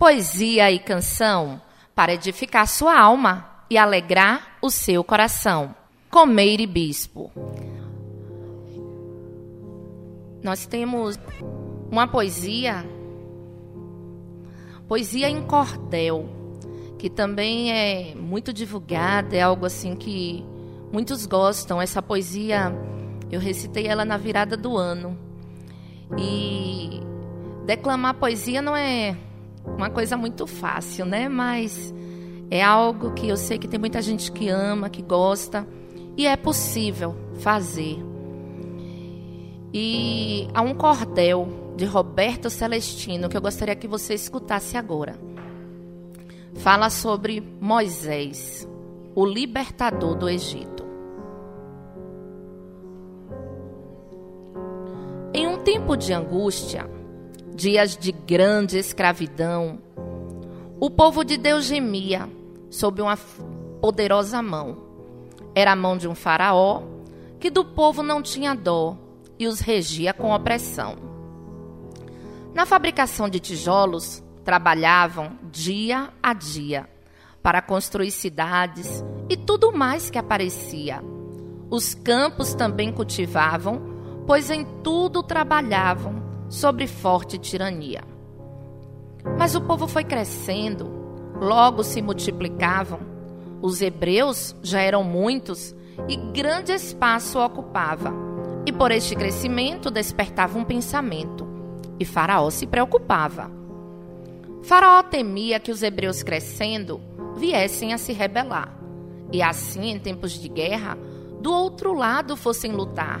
poesia e canção para edificar sua alma e alegrar o seu coração. Comeire Bispo. Nós temos uma poesia, poesia em cordel, que também é muito divulgada, é algo assim que muitos gostam. Essa poesia, eu recitei ela na virada do ano. E declamar poesia não é uma coisa muito fácil, né? Mas é algo que eu sei que tem muita gente que ama, que gosta, e é possível fazer. E há um cordel de Roberto Celestino que eu gostaria que você escutasse agora. Fala sobre Moisés, o libertador do Egito. Em um tempo de angústia, dias de grande escravidão, o povo de Deus gemia sob uma poderosa mão. Era a mão de um faraó que do povo não tinha dó e os regia com opressão. Na fabricação de tijolos, trabalhavam dia a dia para construir cidades e tudo mais que aparecia. Os campos também cultivavam, pois em tudo trabalhavam sobre forte tirania. Mas o povo foi crescendo, logo se multiplicavam. Os hebreus já eram muitos e grande espaço ocupava e por este crescimento despertava um pensamento, e Faraó se preocupava. Faraó temia que os hebreus crescendo viessem a se rebelar, e assim, em tempos de guerra, do outro lado fossem lutar.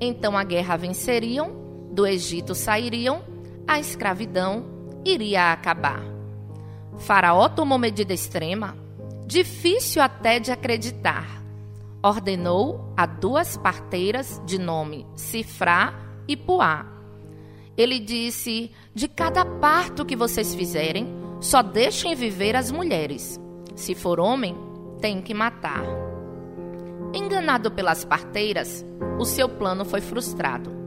Então a guerra venceriam, do Egito sairiam, a escravidão iria acabar. Faraó tomou medida extrema, difícil até de acreditar ordenou a duas parteiras de nome Cifrá e Puá. Ele disse: De cada parto que vocês fizerem, só deixem viver as mulheres. Se for homem, tem que matar. Enganado pelas parteiras, o seu plano foi frustrado.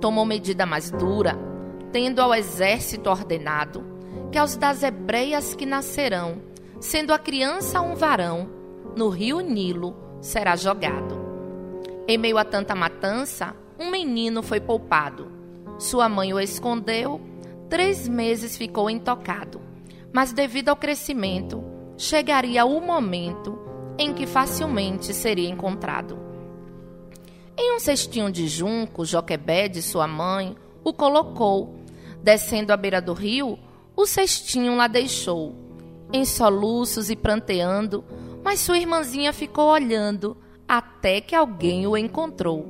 Tomou medida mais dura, tendo ao exército ordenado que aos das hebreias que nascerão, sendo a criança um varão, no rio Nilo, será jogado. Em meio a tanta matança, um menino foi poupado. Sua mãe o escondeu, três meses ficou intocado. Mas, devido ao crescimento, chegaria o momento em que facilmente seria encontrado. Em um cestinho de junco, Joquebede, sua mãe, o colocou. Descendo à beira do rio, o cestinho lá deixou. Em soluços e pranteando, mas sua irmãzinha ficou olhando até que alguém o encontrou.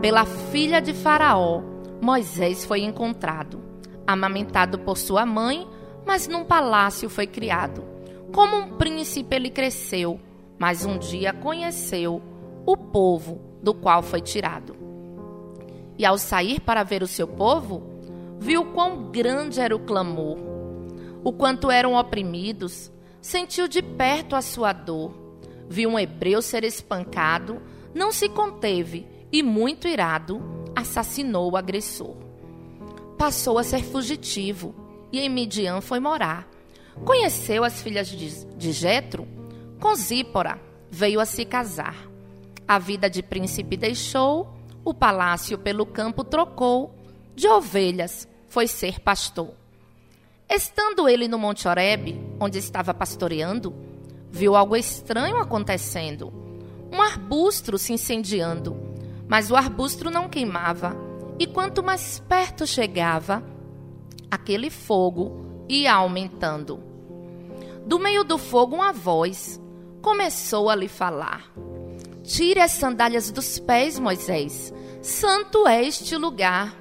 Pela filha de Faraó, Moisés foi encontrado, amamentado por sua mãe, mas num palácio foi criado. Como um príncipe ele cresceu, mas um dia conheceu o povo do qual foi tirado. E ao sair para ver o seu povo, viu quão grande era o clamor, o quanto eram oprimidos, sentiu de perto a sua dor. Viu um hebreu ser espancado, não se conteve e, muito irado, assassinou o agressor. Passou a ser fugitivo e em Midian foi morar. Conheceu as filhas de Jetro, com Zípora veio a se casar. A vida de príncipe deixou, o palácio pelo campo trocou, de ovelhas foi ser pastor. Estando ele no Monte Oreb, onde estava pastoreando, viu algo estranho acontecendo. Um arbusto se incendiando, mas o arbusto não queimava, e quanto mais perto chegava, aquele fogo ia aumentando. Do meio do fogo, uma voz começou a lhe falar: Tire as sandálias dos pés, Moisés. Santo é este lugar.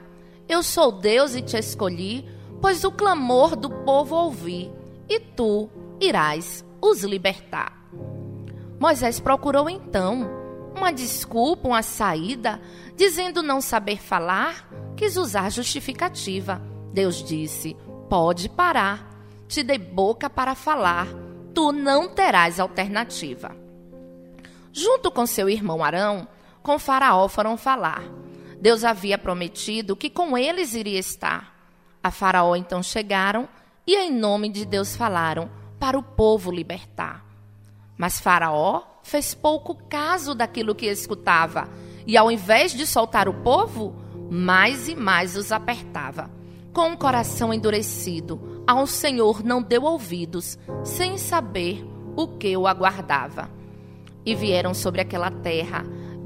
Eu sou Deus e te escolhi pois o clamor do povo ouvi, e tu irás os libertar. Moisés procurou então uma desculpa, uma saída, dizendo não saber falar, quis usar justificativa. Deus disse: Pode parar, te dei boca para falar, tu não terás alternativa. Junto com seu irmão Arão, com Faraó foram falar. Deus havia prometido que com eles iria estar. A Faraó então chegaram e em nome de Deus falaram para o povo libertar. Mas Faraó fez pouco caso daquilo que escutava e, ao invés de soltar o povo, mais e mais os apertava. Com o coração endurecido, ao Senhor não deu ouvidos, sem saber o que o aguardava. E vieram sobre aquela terra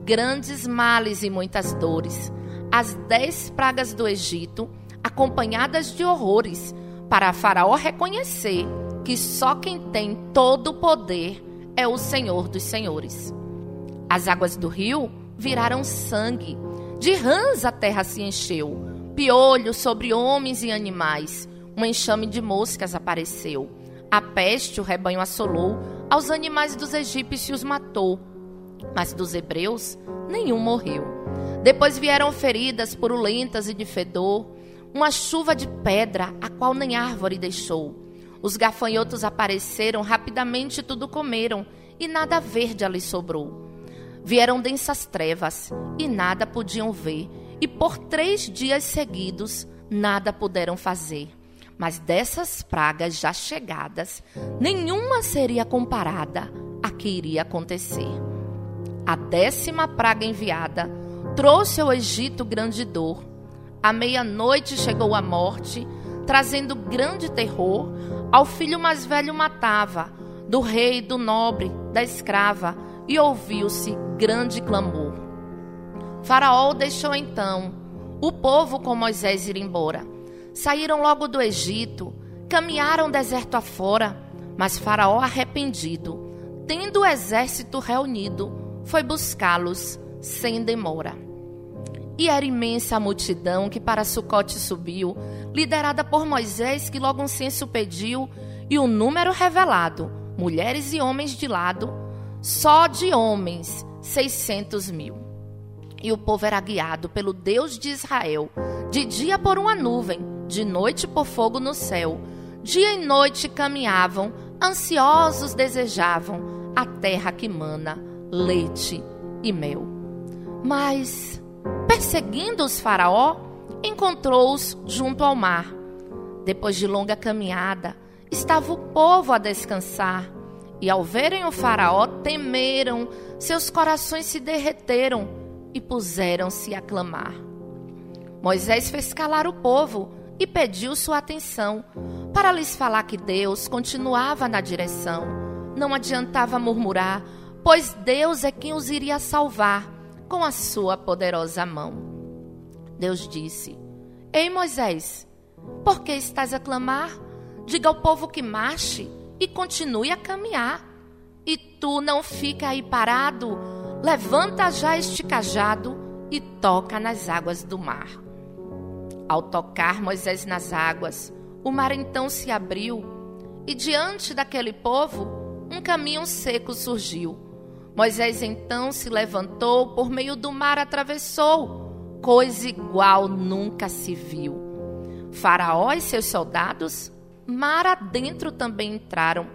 grandes males e muitas dores, as dez pragas do Egito, acompanhadas de horrores, para Faraó reconhecer que só quem tem todo o poder é o Senhor dos Senhores. As águas do rio viraram sangue, de rãs a terra se encheu, piolhos sobre homens e animais, um enxame de moscas apareceu. A peste o rebanho assolou, aos animais dos egípcios matou, mas dos hebreus nenhum morreu. Depois vieram feridas purulentas e de fedor, uma chuva de pedra, a qual nem árvore deixou. Os gafanhotos apareceram, rapidamente tudo comeram, e nada verde ali sobrou. Vieram densas trevas, e nada podiam ver, e por três dias seguidos nada puderam fazer. Mas dessas pragas já chegadas, nenhuma seria comparada a que iria acontecer. A décima praga enviada trouxe ao Egito grande dor. À meia-noite chegou a morte, trazendo grande terror. Ao filho mais velho matava, do rei, do nobre, da escrava, e ouviu-se grande clamor. Faraó deixou então o povo com Moisés ir embora Saíram logo do Egito, caminharam deserto afora, mas Faraó, arrependido, tendo o exército reunido, foi buscá-los sem demora. E era imensa a multidão que para Sucote subiu, liderada por Moisés, que logo um censo pediu, e o número revelado, mulheres e homens de lado, só de homens, seiscentos mil. E o povo era guiado pelo Deus de Israel, de dia por uma nuvem, de noite por fogo no céu. Dia e noite caminhavam, ansiosos desejavam a terra que mana leite e mel. Mas, perseguindo os Faraó, encontrou-os junto ao mar. Depois de longa caminhada, estava o povo a descansar. E ao verem o Faraó, temeram, seus corações se derreteram e puseram-se a clamar. Moisés fez calar o povo e pediu sua atenção para lhes falar que Deus continuava na direção. Não adiantava murmurar, pois Deus é quem os iria salvar com a sua poderosa mão. Deus disse: Ei Moisés, por que estás a clamar? Diga ao povo que marche e continue a caminhar. E tu não fica aí parado, levanta já este cajado e toca nas águas do mar. Ao tocar Moisés nas águas, o mar então se abriu, e diante daquele povo, um caminho seco surgiu. Moisés então se levantou, por meio do mar atravessou, coisa igual nunca se viu. Faraó e seus soldados, mar adentro também entraram.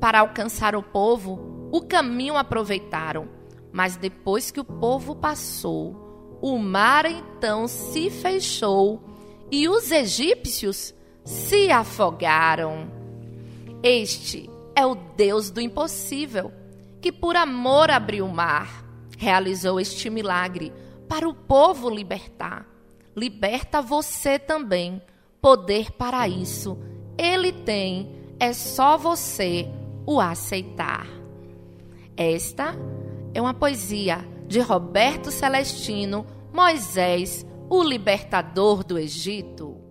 Para alcançar o povo, o caminho aproveitaram. Mas depois que o povo passou, o mar então se fechou e os egípcios se afogaram. Este é o Deus do impossível, que por amor abriu o mar, realizou este milagre para o povo libertar. Liberta você também. Poder para isso ele tem, é só você o aceitar. Esta é uma poesia de Roberto Celestino Moisés o libertador do Egito.